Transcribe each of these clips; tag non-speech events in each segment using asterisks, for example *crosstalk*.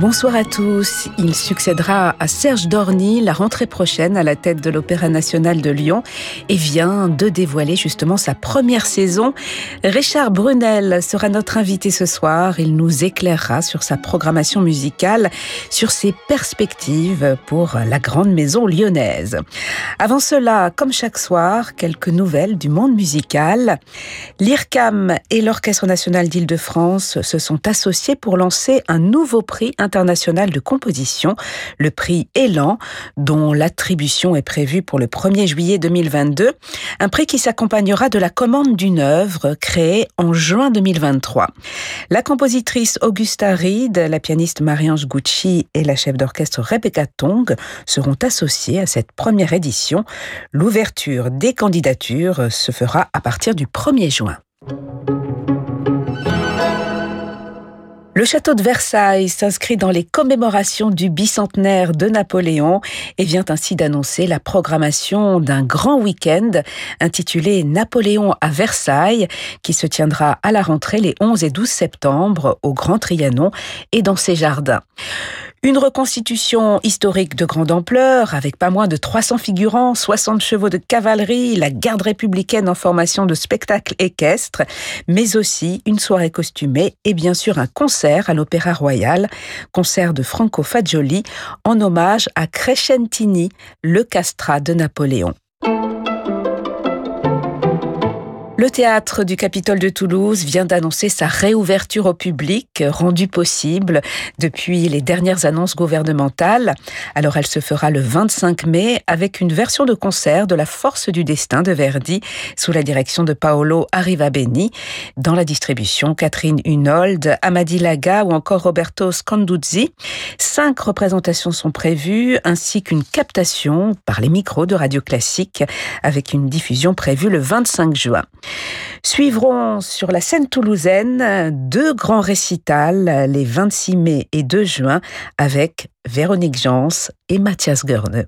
Bonsoir à tous. Il succédera à Serge Dorny la rentrée prochaine à la tête de l'Opéra national de Lyon et vient de dévoiler justement sa première saison. Richard Brunel sera notre invité ce soir. Il nous éclairera sur sa programmation musicale, sur ses perspectives pour la grande maison lyonnaise. Avant cela, comme chaque soir, quelques nouvelles du monde musical. L'IRCAM et l'Orchestre national d'Île-de-France se sont associés pour lancer un nouveau prix international de composition, le prix Élan, dont l'attribution est prévue pour le 1er juillet 2022, un prix qui s'accompagnera de la commande d'une œuvre créée en juin 2023. La compositrice Augusta Reed, la pianiste Marie-Ange Gucci et la chef d'orchestre Rebecca Tong seront associées à cette première édition. L'ouverture des candidatures se fera à partir du 1er juin. Le château de Versailles s'inscrit dans les commémorations du bicentenaire de Napoléon et vient ainsi d'annoncer la programmation d'un grand week-end intitulé Napoléon à Versailles qui se tiendra à la rentrée les 11 et 12 septembre au Grand Trianon et dans ses jardins. Une reconstitution historique de grande ampleur, avec pas moins de 300 figurants, 60 chevaux de cavalerie, la garde républicaine en formation de spectacle équestre, mais aussi une soirée costumée et bien sûr un concert à l'Opéra Royal, concert de Franco Fagioli en hommage à Crescentini, le castrat de Napoléon. Le théâtre du Capitole de Toulouse vient d'annoncer sa réouverture au public, rendue possible depuis les dernières annonces gouvernementales. Alors elle se fera le 25 mai avec une version de concert de La Force du Destin de Verdi sous la direction de Paolo Arrivabeni. Dans la distribution, Catherine Hunold, Amadi Laga ou encore Roberto Scanduzzi. Cinq représentations sont prévues ainsi qu'une captation par les micros de Radio Classique avec une diffusion prévue le 25 juin. Suivront sur la scène toulousaine deux grands récitals les 26 mai et 2 juin avec Véronique Jans et Mathias Görne.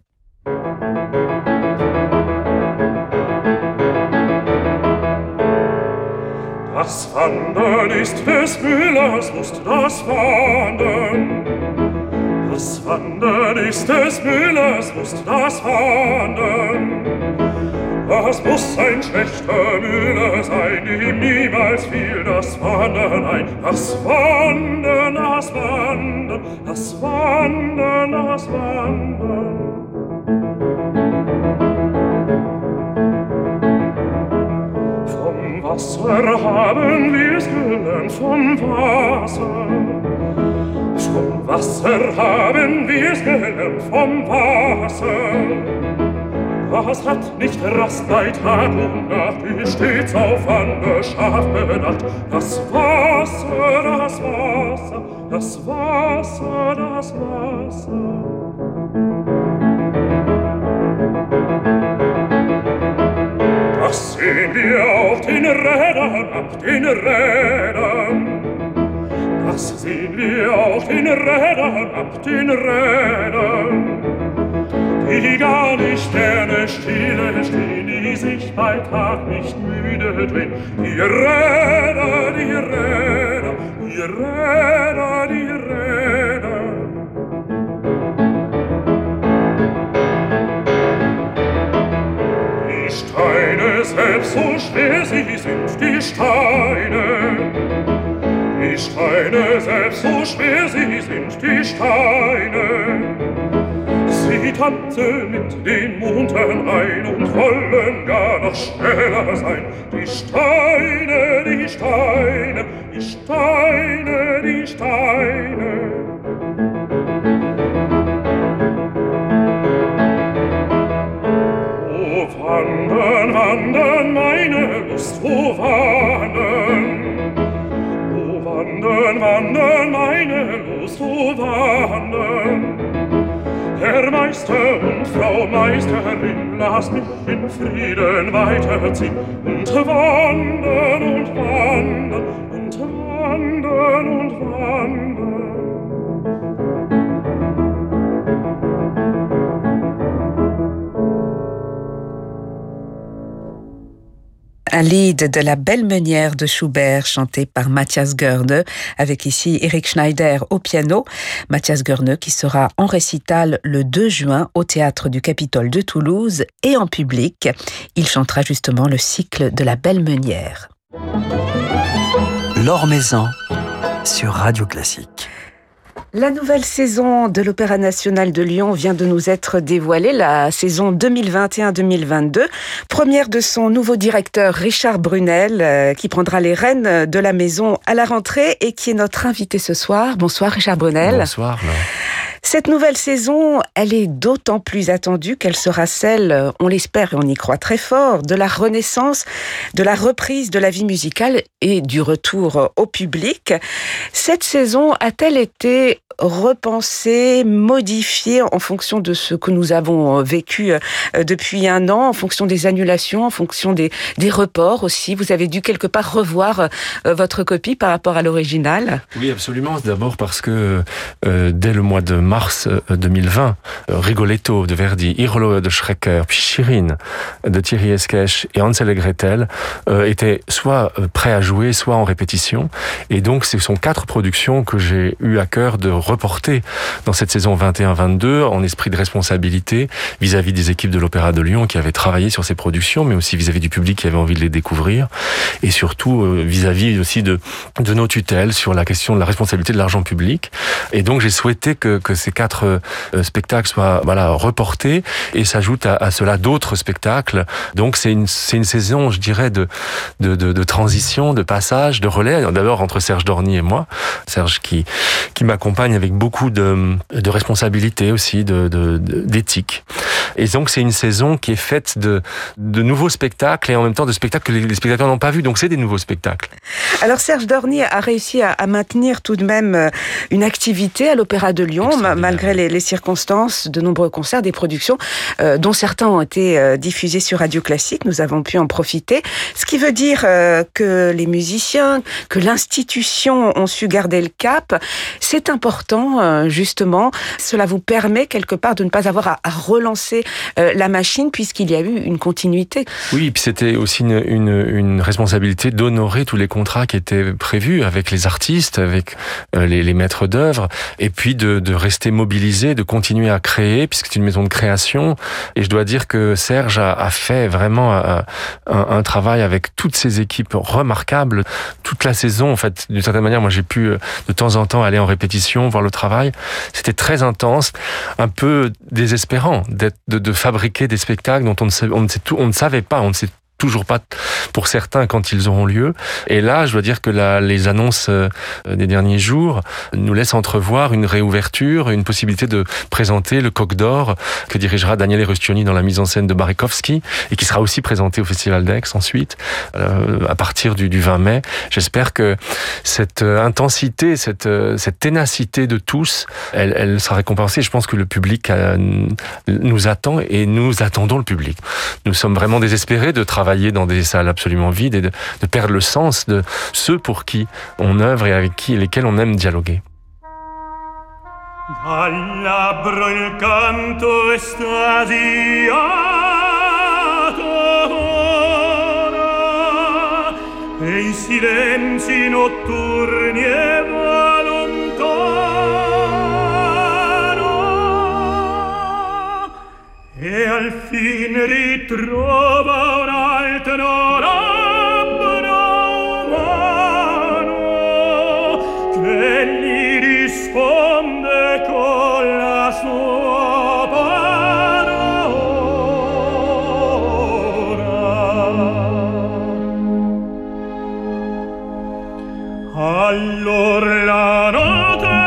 Was muss ein schlechter Müller sein, ihm niemals fiel das Wandern ein. Das Wandern, das Wandern, das Wandern, das Wandern. Vom Wasser haben wir's gelernt, vom Wasser. Vom Wasser haben wir's gelernt, vom Wasser. Was hat nicht Rast bei Tag und Nacht, wie stets auf andere scharf bedacht? Das Wasser, das Wasser, das Wasser, das Wasser. Das sehen wir auf den Rädern, ab den Rädern. Das sehen wir auf den Rädern, ab den Rädern. Bei Tag nicht müde drehen. Die Räder, die Räder, die Räder, die Räder. Die Steine selbst so schwer sie sind, die Steine. Die Steine selbst so schwer sie sind, die Steine sie tanzen mit den Muntern ein und wollen gar noch schneller sein. Die Steine, die Steine, die Steine, die Steine. Wo wandern, wandern meine Lust, wo wandern? Wo wandern, wandern meine Lust, wo wandern? Meister und Frau Meisterin, lasst mich in Frieden weiterziehen und wandern und wandern und wandern und wandern. Un lead de la belle meunière de Schubert chanté par Matthias Görne avec ici Eric Schneider au piano. Matthias Görne qui sera en récital le 2 juin au théâtre du Capitole de Toulouse et en public. Il chantera justement le cycle de la belle meunière. L'Or Maison sur Radio Classique. La nouvelle saison de l'Opéra national de Lyon vient de nous être dévoilée, la saison 2021-2022. Première de son nouveau directeur Richard Brunel, euh, qui prendra les rênes de la maison à la rentrée et qui est notre invité ce soir. Bonsoir Richard Brunel. Bonsoir. Cette nouvelle saison, elle est d'autant plus attendue qu'elle sera celle, on l'espère et on y croit très fort, de la renaissance, de la reprise de la vie musicale et du retour au public. Cette saison a-t-elle été repensée, modifiée en fonction de ce que nous avons vécu euh, depuis un an, en fonction des annulations, en fonction des, des reports aussi Vous avez dû quelque part revoir euh, votre copie par rapport à l'original Oui, absolument. D'abord parce que euh, dès le mois de mars 2020, Rigoletto de Verdi, Irlo de Schrecker, puis Chirine de Thierry Esquèche et Hansel et Gretel étaient soit prêts à jouer, soit en répétition. Et donc, ce sont quatre productions que j'ai eu à cœur de reporter dans cette saison 21-22 en esprit de responsabilité vis-à-vis des équipes de l'Opéra de Lyon qui avaient travaillé sur ces productions, mais aussi vis-à-vis du public qui avait envie de les découvrir, et surtout euh, vis-à-vis aussi de, de nos tutelles sur la question de la responsabilité de l'argent public. Et donc j'ai souhaité que, ces quatre euh, spectacles soient voilà reportés et s'ajoutent à, cela d'autres spectacles. Donc c'est une, une saison, je dirais, de, de, de, de transition, de passage, de relais. D'abord entre Serge Dorny et moi, Serge qui, qui m'accompagne avec beaucoup de, de responsabilité aussi, de, d'éthique. Et donc c'est une saison qui est faite de, de nouveaux spectacles et en même temps de spectacles que les, spectateurs n'ont pas vus. Donc c'est des nouveaux spectacles. Alors Serge Dorny a réussi à, à, maintenir tout de même euh, une activité à l'Opéra de Lyon malgré les, les, circonstances, de nombreux concerts, des productions euh, dont certains ont été euh, diffusés sur Radio Classique. Nous avons pu en profiter. Ce qui veut dire euh, que les musiciens, que l'institution ont su garder le cap. C'est important, euh, justement. Cela vous permet quelque part de ne pas avoir à, relancer euh, la machine puisqu'il y a eu une continuité. Oui, et puis c'était aussi une, responsabilité d'honorer tous les contrats qui étaient prévus avec les artistes, avec euh, les, maîtres d'œuvre, et puis de, rester mobilisé, de continuer à créer, puisque c'est une maison de création. Et je dois dire que Serge a, fait vraiment un, un, travail avec toutes ses équipes remarquables toute la saison. En fait, d'une certaine manière, moi j'ai pu de temps en temps aller en répétition, voir le travail. C'était très intense, un peu désespérant de, de, fabriquer des spectacles dont on ne, sait, on ne, sait tout, on ne savait pas, on ne sait toujours pas pour certains quand ils auront lieu. Et là, je dois dire que la, les annonces euh, des derniers jours nous laissent entrevoir une réouverture, une possibilité de présenter le Coq d'Or que dirigera Daniel Rustioni dans la mise en scène de Barekowski et qui sera aussi présenté au Festival d'Aix ensuite euh, à partir du, du 20 mai. J'espère que cette euh, intensité, cette, ténacité de tous, elle, sera récompensée. Je pense que le public nous attend et nous attendons le public. Nous sommes vraiment désespérés de travailler dans des salles absolument vides et de, perdre le sens de ceux pour qui on œuvre et avec qui lesquels on aime dialoguer. al fin ritrova un altro labbro umano che gli risponde con la sua parola. Allora la notte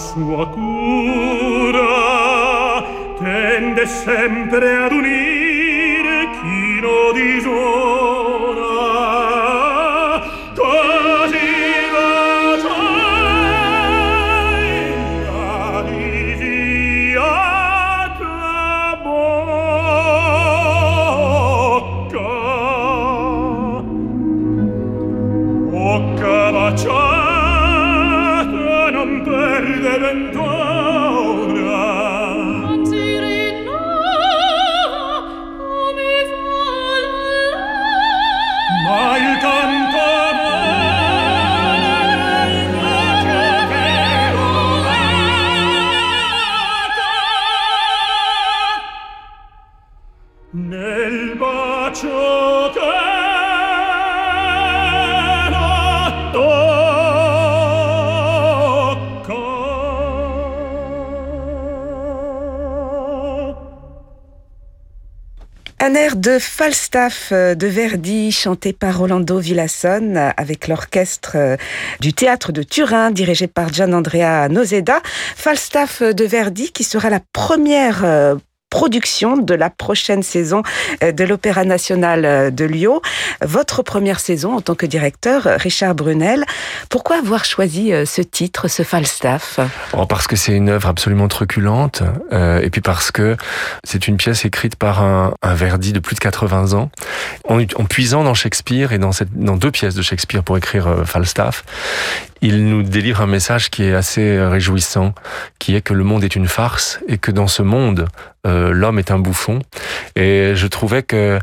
sua cura tende sempre ad unire Un de Falstaff euh, de Verdi, chanté par Rolando Villasson euh, avec l'orchestre euh, du théâtre de Turin, dirigé par Gian Andrea Nozeda. Falstaff de Verdi qui sera la première euh, production de la prochaine saison euh, de l'Opéra national euh, de Lyon. Votre première saison en tant que directeur, Richard Brunel. Pourquoi avoir choisi euh, ce titre, ce Falstaff? Oh, parce que c'est une œuvre absolument truculente, euh, et puis parce que c'est une pièce écrite par un, un Verdi de plus de 80 ans, en, en puisant dans Shakespeare et dans, cette, dans deux pièces de Shakespeare pour écrire Falstaff, il nous délivre un message qui est assez réjouissant, qui est que le monde est une farce et que dans ce monde, l'homme est un bouffon. Et je trouvais que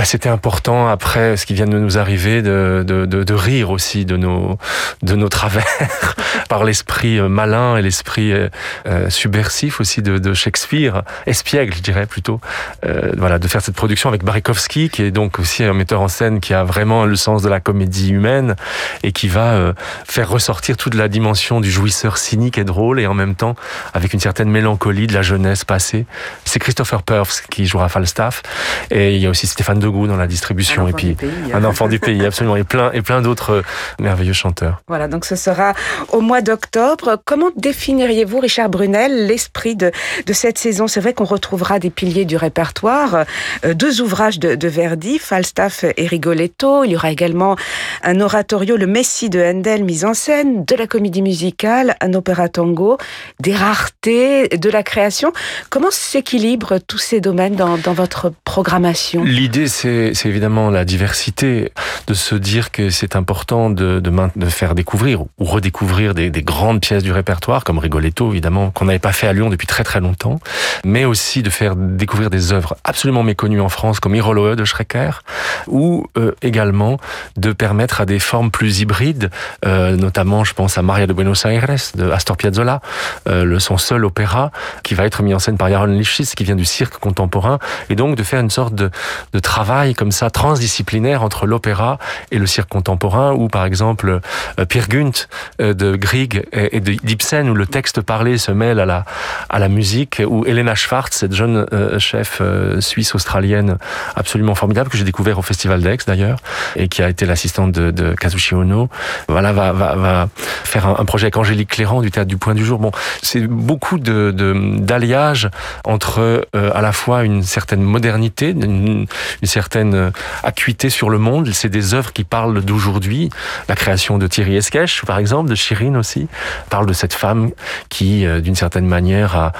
bah, c'était important après ce qui vient de nous arriver de, de, de, de rire aussi de nos de nos travers *laughs* par l'esprit euh, malin et l'esprit euh, euh, subversif aussi de, de Shakespeare, espiègle je dirais plutôt. Euh, voilà, de faire cette production avec Barikowski qui est donc aussi un metteur en scène qui a vraiment le sens de la comédie humaine et qui va euh, faire ressortir toute la dimension du jouisseur cynique et drôle et en même temps avec une certaine mélancolie de la jeunesse passée. C'est Christopher Purves qui jouera Falstaff et il y a aussi Stéphane Degout dans la distribution et puis un enfant du pays absolument et plein et plein d'autres euh, merveilleux chanteurs. Voilà, donc ce sera au mois d'octobre. Comment définiriez-vous, Richard Brunel, l'esprit de, de cette saison? C'est vrai qu'on retrouvera des piliers du répertoire, euh, deux ouvrages de, de Verdi, Falstaff et Rigoletto. Il y aura également un oratorio, le Messie de Handel, mis en scène, de la comédie musicale, un opéra tango, des raretés, de la création. Comment s'équilibrent tous ces domaines dans, dans votre programmation? L'idée, c'est évidemment la diversité, de se dire que c'est important de, faire découvrir ou redécouvrir des, des grandes pièces du répertoire, comme Rigoletto, évidemment, qu'on n'avait pas fait à Lyon depuis très très longtemps, mais aussi de faire découvrir des œuvres absolument méconnues en France, comme Iroloe de Schrecker, ou euh, également de permettre à des formes plus hybrides, euh, notamment, je pense à Maria de Buenos Aires, de Astor Piazzolla, euh, le, son seul opéra, qui va être mis en scène par Jaron Lifshitz, qui vient du cirque contemporain, et donc de faire une sorte de, de travail comme ça transdisciplinaire entre l'opéra et le cirque contemporain, ou par exemple euh, Peer Gynt euh, de Grieg et, de d'Ibsen, où le texte parlé se mêle à la, à la musique, ou Elena Schwartz, cette jeune euh, chef suisse-australienne absolument formidable, que j'ai découvert au Festival d'Aix d'ailleurs, et qui a été l'assistante de, de Kazushi Ono, voilà, va, va, va faire un, projet avec Angélique Cléran du Théâtre du Point du Jour. Bon, c'est beaucoup de, d'alliage entre à la fois une certaine modernité, une, une certaine euh, acuité sur le monde. C'est des œuvres qui parlent d'aujourd'hui. La création de Thierry Esquèche, par exemple, de Chirine aussi, parle de cette femme qui, euh, d'une certaine manière, a,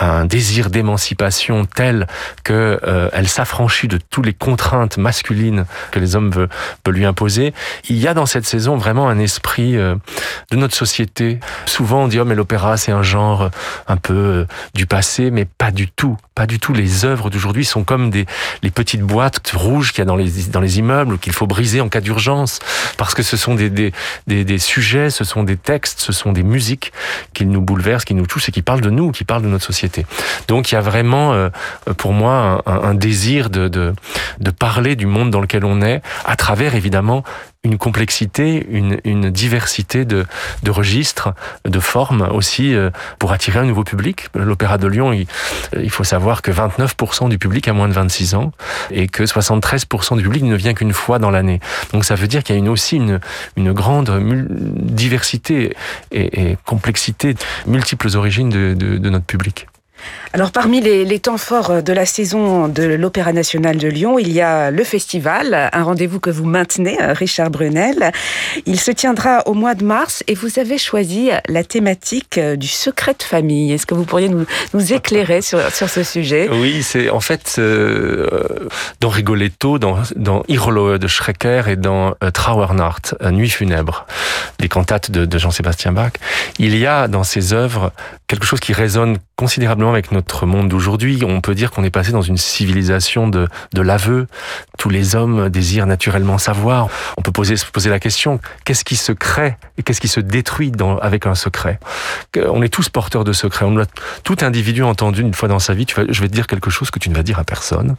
un désir d'émancipation tel que euh, elle s'affranchit de toutes les contraintes masculines que les hommes veulent, peuvent lui imposer. Il y a dans cette saison vraiment un esprit de notre société. Souvent, on dit oh mais l'opéra c'est un genre un peu du passé, mais pas du tout, pas du tout. Les œuvres d'aujourd'hui sont comme des les petites boîtes rouges qu'il y a dans les dans les immeubles qu'il faut briser en cas d'urgence, parce que ce sont des, des des sujets, ce sont des textes, ce sont des musiques qui nous bouleversent, qui nous touchent et qui parlent de nous, qui parlent de notre société. Donc il y a vraiment euh, pour moi un- un désir de, de de parler du monde dans lequel on est à travers évidemment une complexité, une, une diversité de, de registres, de formes aussi euh, pour attirer un nouveau public. L'Opéra de Lyon, il, il faut savoir que 29% du public a moins de 26 ans et que 73% du public ne vient qu'une fois dans l'année. Donc ça veut dire qu'il y a une, aussi une, une grande diversité et, et complexité, multiples origines de, de, de notre public. Alors parmi les, temps forts de la saison de l'Opéra national de Lyon, il y a le festival, un rendez-vous que vous maintenez, euh, Richard Brunel. Il se tiendra au mois de mars et vous avez choisi la thématique euh, du secret de famille. Est-ce que vous pourriez nous, éclairer sur, sur ce sujet? Oui, c'est en fait euh, dans Rigoletto, dans, dans de Schrecker et dans euh, Trauernacht, euh, Nuit funèbre, les cantates de Jean-Sébastien Bach, il y a dans ces œuvres quelque chose qui résonne considérablement avec notre monde d'aujourd'hui. On peut dire qu'on est passé dans une civilisation de, de l'aveu. Tous les hommes désirent naturellement savoir. On peut poser, se poser la question, qu'est-ce qui se crée et qu'est-ce qui se détruit dans, avec un secret? On est tous porteurs de secrets. On a tout individu entendu une fois dans sa vie, je vais te dire quelque chose que tu ne vas dire à personne.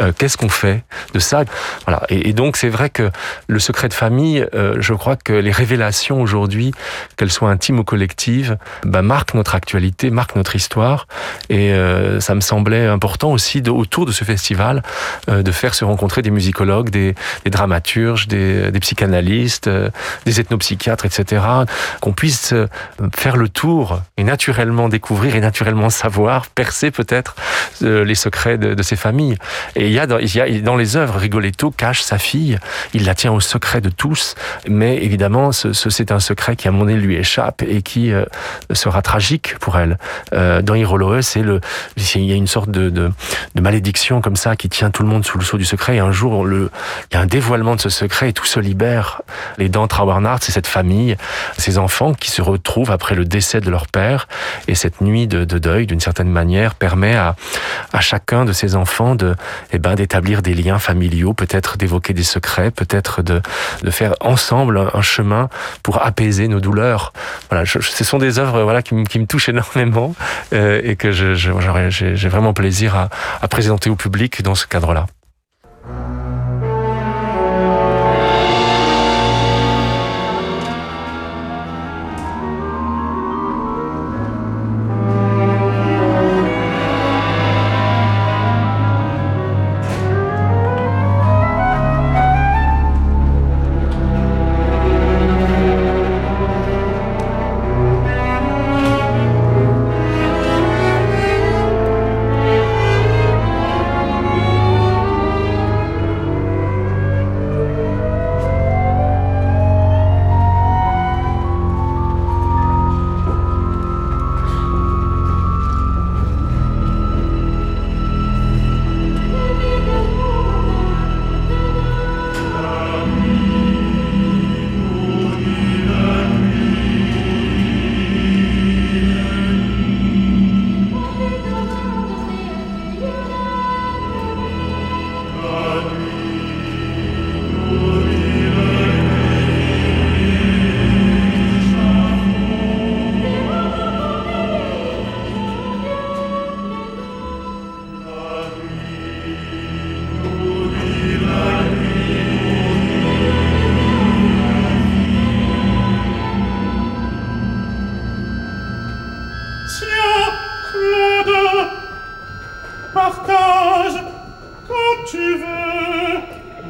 Euh, qu'est-ce qu'on fait de ça? Voilà. Et, et donc c'est vrai que le secret de famille, euh, je crois que les révélations aujourd'hui, qu'elles soient intimes ou collectives, bah, marquent notre actualité, marquent notre histoire. Et euh, ça me semblait important aussi de, autour de ce festival euh, de faire se rencontrer des musicologues, des, des dramaturges, des, des psychanalystes, euh, des ethnopsychiatres, etc. Qu'on puisse euh, faire le tour et naturellement découvrir et naturellement savoir, percer peut-être euh, les secrets de, de ces familles. Et il y, a dans, y a dans les œuvres, Rigoletto cache sa fille, il la tient au secret de tous, mais évidemment, ce, ce, c'est un secret qui à mon avis lui échappe et qui euh, sera tragique pour elle. Dans Iroloe, c'est le, il y a une sorte de, de, malédiction comme ça qui tient tout le monde sous le sceau du secret. Et un jour, le, il y a un dévoilement de ce secret et tout se libère. Les dents Trauernard, c'est cette famille, ces enfants qui se retrouvent après le décès de leur père. Et cette nuit de, de deuil, d'une certaine manière, permet à, à chacun de ces enfants de, eh ben, d'établir des liens familiaux, peut-être d'évoquer des secrets, peut-être de, de faire ensemble un, chemin pour apaiser nos douleurs. Voilà, ce sont des œuvres voilà qui, me, qui me touchent énormément euh, et que j'ai vraiment plaisir à, présenter au public dans ce cadre-là.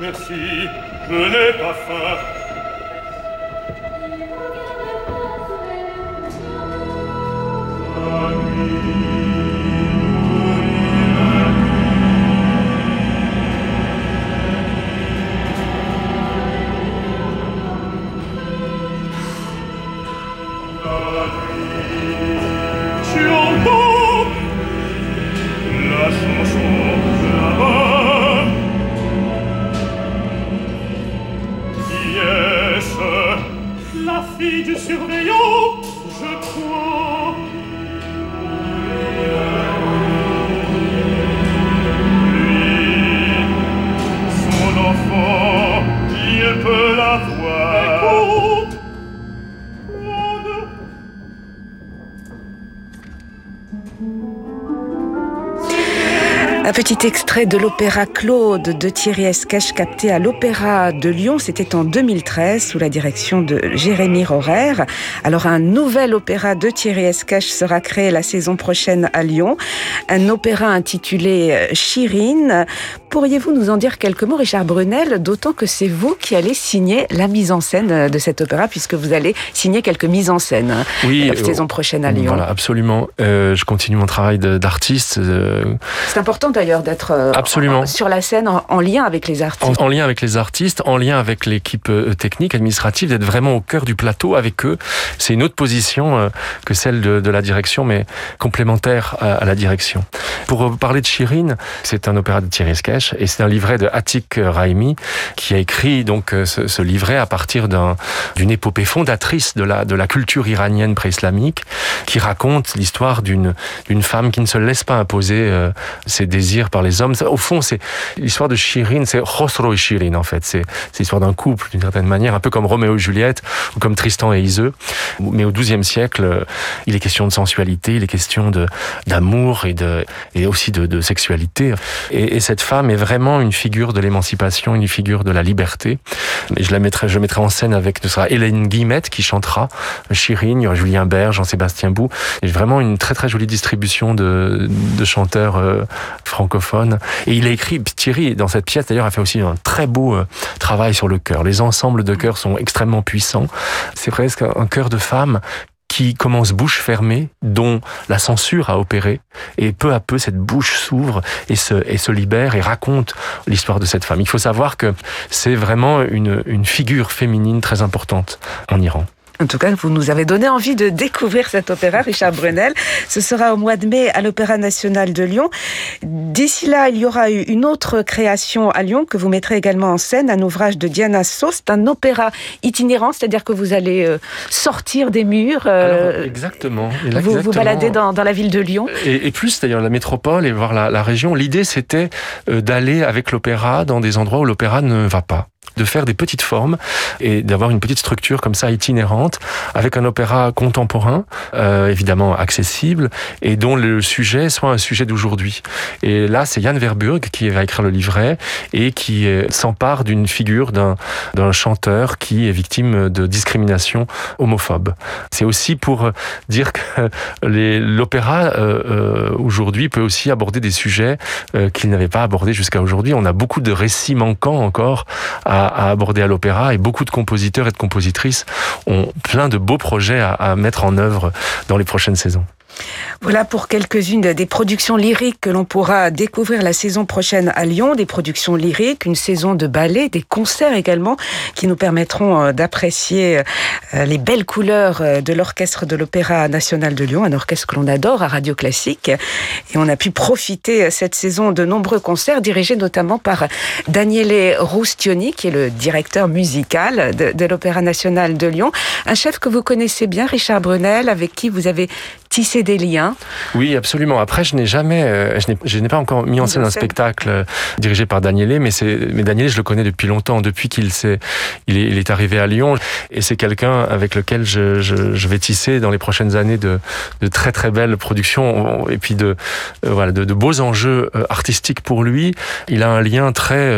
Merci, je n'ai pas faim. Un petit extrait de l'opéra Claude de Thierry Esquèche capté à l'Opéra de Lyon. C'était en 2013 sous la direction de Jérémy Rorer. Alors un nouvel opéra de Thierry Esquèche sera créé la saison prochaine à Lyon. Un opéra intitulé Chirine. Pourriez-vous nous en dire quelques mots, Richard Brunel, d'autant que c'est vous qui allez signer la mise en scène de cet opéra, puisque vous allez signer quelques mises en scène Oui, la saison prochaine à Lyon. Voilà, absolument. Euh, je continue mon travail d'artiste. euh, C'est important d'ailleurs d'être euh, Absolument. en- sur la scène en, en lien avec les artistes. en, en lien avec les artistes, en lien avec l'équipe euh, technique, administrative, d'être vraiment au cœur du plateau avec eux. C'est une autre position euh, que celle de, de la direction, mais complémentaire à, à la direction. Pour parler de Chirine, c'est un opéra de Thierry Esquèche et c'est un livret de Atik Raimi qui a écrit donc ce, ce livret à partir d'un- d'une épopée fondatrice de la, de la culture iranienne pré-islamique qui raconte l'histoire d'une d'une femme qui ne se laisse pas imposer euh, ses désirs par les hommes. Au fond, c'est l'histoire de Shirin, c'est Khosrow et Shirin en fait. C'est l'histoire d'un couple d'une certaine manière, un peu comme Roméo et Juliette ou comme Tristan et Iseux. Mais au XIIe siècle, euh, il est question de sensualité, il est question d'amour et aussi de, sexualité. Et, et cette femme est vraiment une figure de l'émancipation, une figure de la liberté. Je la mettrai, je mettrai en scène avec, ce sera Hélène Guillemette qui chantera Chirine, il y aura Julien Berge, Jean-Sébastien Bou. Et vraiment une très très jolie distribution de, de chanteurs euh, francophones. Et il a écrit, Thierry, dans cette pièce d'ailleurs, a fait aussi un très beau euh, travail sur le chœur. Les ensembles de chœurs sont extrêmement puissants. C'est presque un chœur de femmes qui commence bouche fermée, dont la censure a opéré, et peu à peu cette bouche s'ouvre et se, et se libère et raconte l'histoire de cette femme. Il faut savoir que c'est vraiment une, une figure féminine très importante en Iran. En tout cas, vous nous avez donné envie de découvrir cet opéra, Richard Brunel. Ce sera au mois de mai à l'Opéra national de Lyon. D'ici là, il y aura eu une autre création à Lyon que vous mettrez également en scène, un ouvrage de Diana So. C'est un opéra itinérant, c'est-à-dire que vous allez euh, sortir des murs, euh, Alors, exactement. Et vous là, vous exactement. baladez dans, dans la ville de Lyon. Et, et plus d'ailleurs la métropole et voir la, la région. L'idée c'était euh, d'aller avec l'opéra dans des endroits où l'opéra ne va pas de faire des petites formes et d'avoir une petite structure comme ça itinérante avec un opéra contemporain euh, évidemment accessible et dont le sujet soit un sujet d'aujourd'hui et là c'est Yann Verburg qui va écrire le livret et qui euh, s'empare d'une figure d'un d'un chanteur qui est victime de discrimination homophobe c'est aussi pour euh, dire que l'opéra euh, euh, aujourd'hui peut aussi aborder des sujets qu'il n'avait pas abordés jusqu'à aujourd'hui. On a beaucoup de récits manquants encore à aborder à l'opéra et beaucoup de compositeurs et de compositrices ont plein de beaux projets à, à mettre en œuvre dans les prochaines saisons. Voilà pour quelques-unes des productions lyriques que l'on pourra découvrir la saison prochaine à Lyon, des productions lyriques, une saison de ballet, des concerts également qui nous permettront euh, d'apprécier euh, les belles couleurs euh, de l'orchestre de l'Opéra national de Lyon, un orchestre que l'on adore à Radio Classique. Et on a pu profiter cette saison de nombreux concerts dirigés notamment par Daniele Roustioni, qui est le directeur musical de, de l'Opéra national de Lyon. Un chef que vous connaissez bien, Richard Brunel, avec qui vous avez tissé des liens. Oui, absolument. Après, je n'ai jamais, euh, je n'ai- pas encore mis en scène un spectacle euh, dirigé par Daniele, mais c'est, mais Daniele, je le connais depuis longtemps, depuis qu'il s'est, il est, il est arrivé à Lyon, et c'est quelqu'un avec lequel je, je, je vais tisser dans les prochaines années de, de très très belles productions et puis de, euh, voilà, de, de beaux enjeux artistiques pour lui. Il a un lien très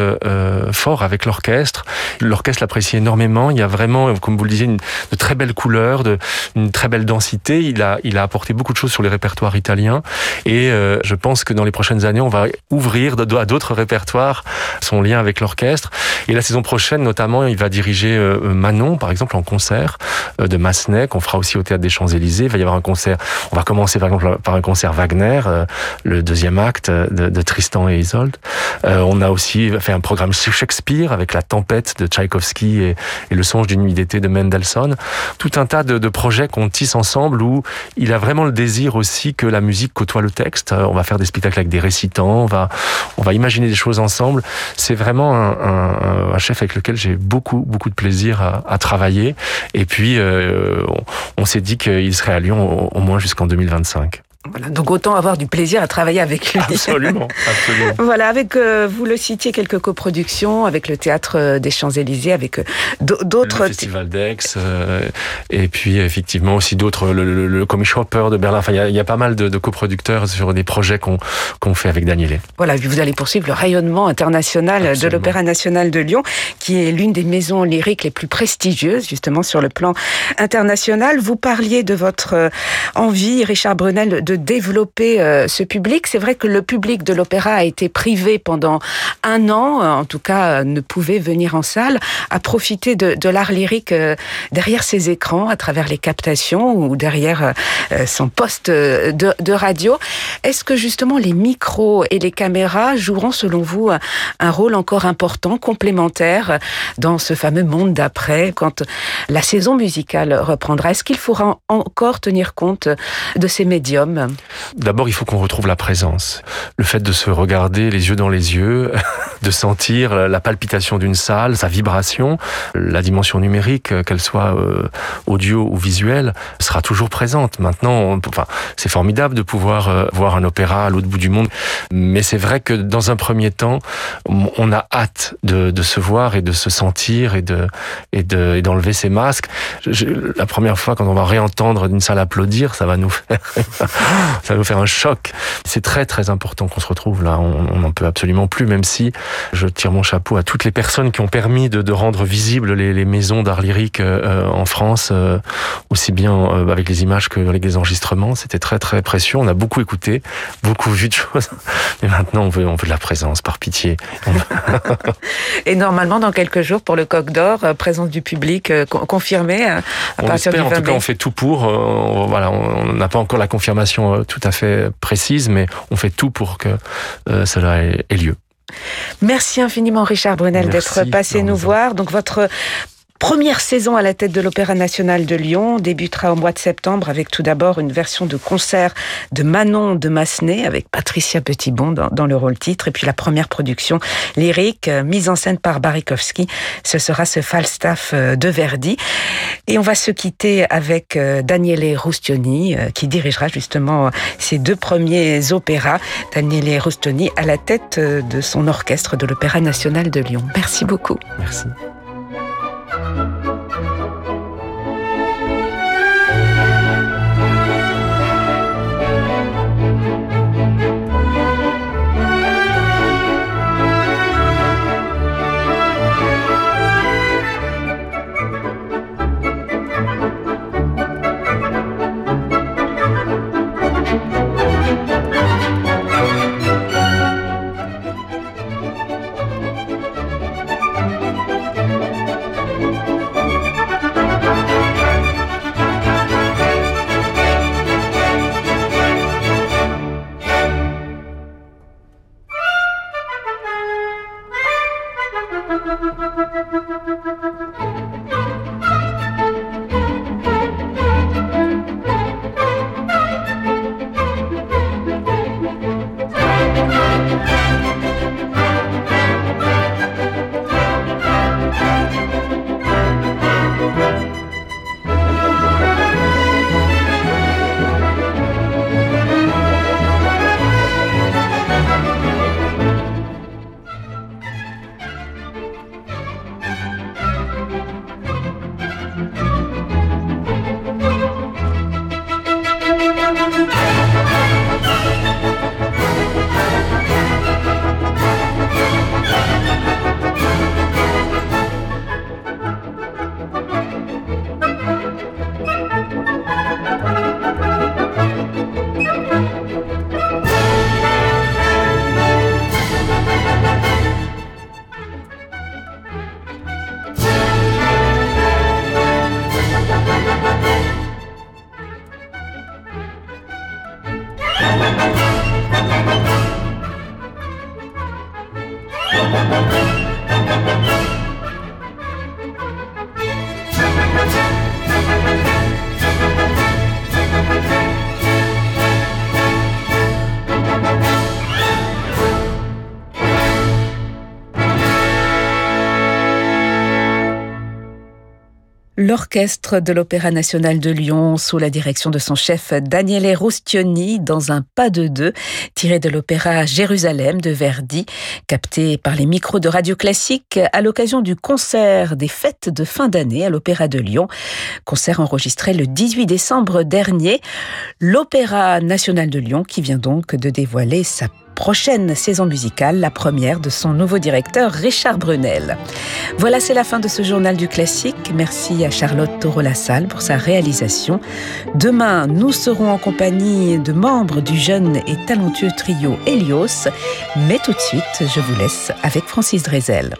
fort avec l'orchestre. L'orchestre l'apprécie énormément. Il y a vraiment, comme vous le disiez, une, de très belles couleurs, de, une très belle densité. Il a, il a apporté beaucoup de choses sur les répertoires italiens. Et euh, je pense que dans les prochaines années, on va ouvrir à d'autres répertoires son lien avec l'orchestre. Et la saison prochaine, notamment, il va diriger euh, Manon, par exemple, en concert euh, de Massenet, qu'on fera aussi au Théâtre des Champs-Élysées. Il va y avoir un concert, on va commencer par exemple par un concert Wagner, euh, le deuxième acte de, Tristan et Isolde. On a aussi fait un programme sur Shakespeare avec La Tempête de Tchaïkovski et, Le Songe d'une nuit d'été de Mendelssohn. Tout un tas de projets qu'on tisse ensemble où il a vraiment le désir aussi que la musique côtoie le texte. Euh, On va faire des spectacles avec des récitants, on va, on va imaginer des choses ensemble. C'est vraiment un, un- un chef avec lequel j'ai beaucoup, beaucoup de plaisir à, à travailler. Et puis, euh, on, s'est dit qu'il serait à Lyon au moins jusqu'en 2025. Voilà, donc autant avoir du plaisir à travailler avec lui. Absolument, *laughs* absolument. Voilà, avec, euh, vous le citiez, quelques coproductions avec le Théâtre euh, des Champs-Élysées, avec euh, d'au- d'autres... Le Festival d'Aix, euh, et puis effectivement aussi d'autres, le, le, le Comic Shopper de Berlin. Enfin, il y y a pas mal de, de coproducteurs sur des projets qu'on qu'on fait avec Danielé. Voilà, vous allez poursuivre le rayonnement international de Absolument. l'Opéra national de Lyon, qui est l'une des maisons lyriques les plus prestigieuses, justement, sur le plan international. Vous parliez de votre euh, envie, Richard Brunel, de développer euh, ce public. C'est vrai que le public de l'opéra a été privé pendant un an, euh, en tout cas, euh, ne pouvait venir en salle, à profiter de, l'art lyrique derrière ses écrans, à travers les captations ou derrière son poste de, radio. Est-ce que justement les micros et les caméras joueront selon vous un rôle encore important, complémentaire dans ce fameux monde d'après, quand la saison musicale reprendra? Est-ce qu'il faudra encore tenir compte de ces médiums D'abord, il faut qu'on retrouve la présence. Le fait de se regarder les yeux dans les yeux, *laughs* de sentir la palpitation d'une salle, sa vibration, la dimension numérique, euh, qu'elle soit euh, audio ou visuelle, sera toujours présente. Maintenant, enfin, c'est formidable de pouvoir euh, voir un opéra à l'autre bout du monde, mais c'est vrai que dans un premier temps, on a hâte de, de se voir et de se sentir et de et de et d'enlever ses masques. Je- la première fois, quand on va réentendre une salle applaudir, ça va nous *laughs* faire ça va nous faire un choc. C'est très très important qu'on se retrouve là. On n'en peut absolument plus, même si je tire mon chapeau à toutes les personnes qui ont permis de, de rendre visibles les, les maisons d'art lyrique euh, en France, euh, aussi bien euh, avec les images que avec les enregistrements. C'était très très précieux. On a beaucoup écouté, beaucoup vu de choses. *laughs* Mais maintenant, on veut on veut de la présence, par pitié. *laughs* Et normalement, dans quelques jours, pour le Coq d'Or, euh, présence du public euh, con- confirmée euh, à on partir du espère, en 20 tout cas, on fait tout pour. euh, on- voilà, on n'a pas encore la confirmation euh, tout à fait précise, mais on fait tout pour que euh, cela ait- lieu. Merci infiniment, Richard Brunel, d'être passé nous voir. Donc, votre première saison à la tête de l'Opéra national de Lyon débutera au mois de septembre avec tout d'abord une version de concert de Manon de Massenet avec Patricia Petitbon dans, le rôle titre. Et puis la première production lyrique euh, mise en scène par Barikowski. Ce sera ce Falstaff euh, de Verdi. Et on va se quitter avec euh, Daniele Rustioni qui dirigera justement ces deux premiers opéras. Daniele Rustioni à la tête de son orchestre de l'Opéra national de Lyon. Merci beaucoup. Merci. L'orchestre de l'Opéra national de Lyon, sous la direction de son chef Daniele Rostioni, dans un pas de deux, tiré de l'opéra Jérusalem de Verdi, capté par les micros de Radio Classique à l'occasion du concert des fêtes de fin d'année à l'Opéra de Lyon. Concert enregistré le 18 décembre dernier. L'Opéra national de Lyon qui vient donc de dévoiler sa prochaine saison musicale, la première de son nouveau directeur Richard Brunel. Voilà, c'est la fin de ce journal du classique. Merci à Charlotte Taureau-Lassalle pour sa réalisation. Demain, nous serons en compagnie de membres du jeune et talentueux trio Helios. Mais tout de suite, je vous laisse avec Francis Drezel.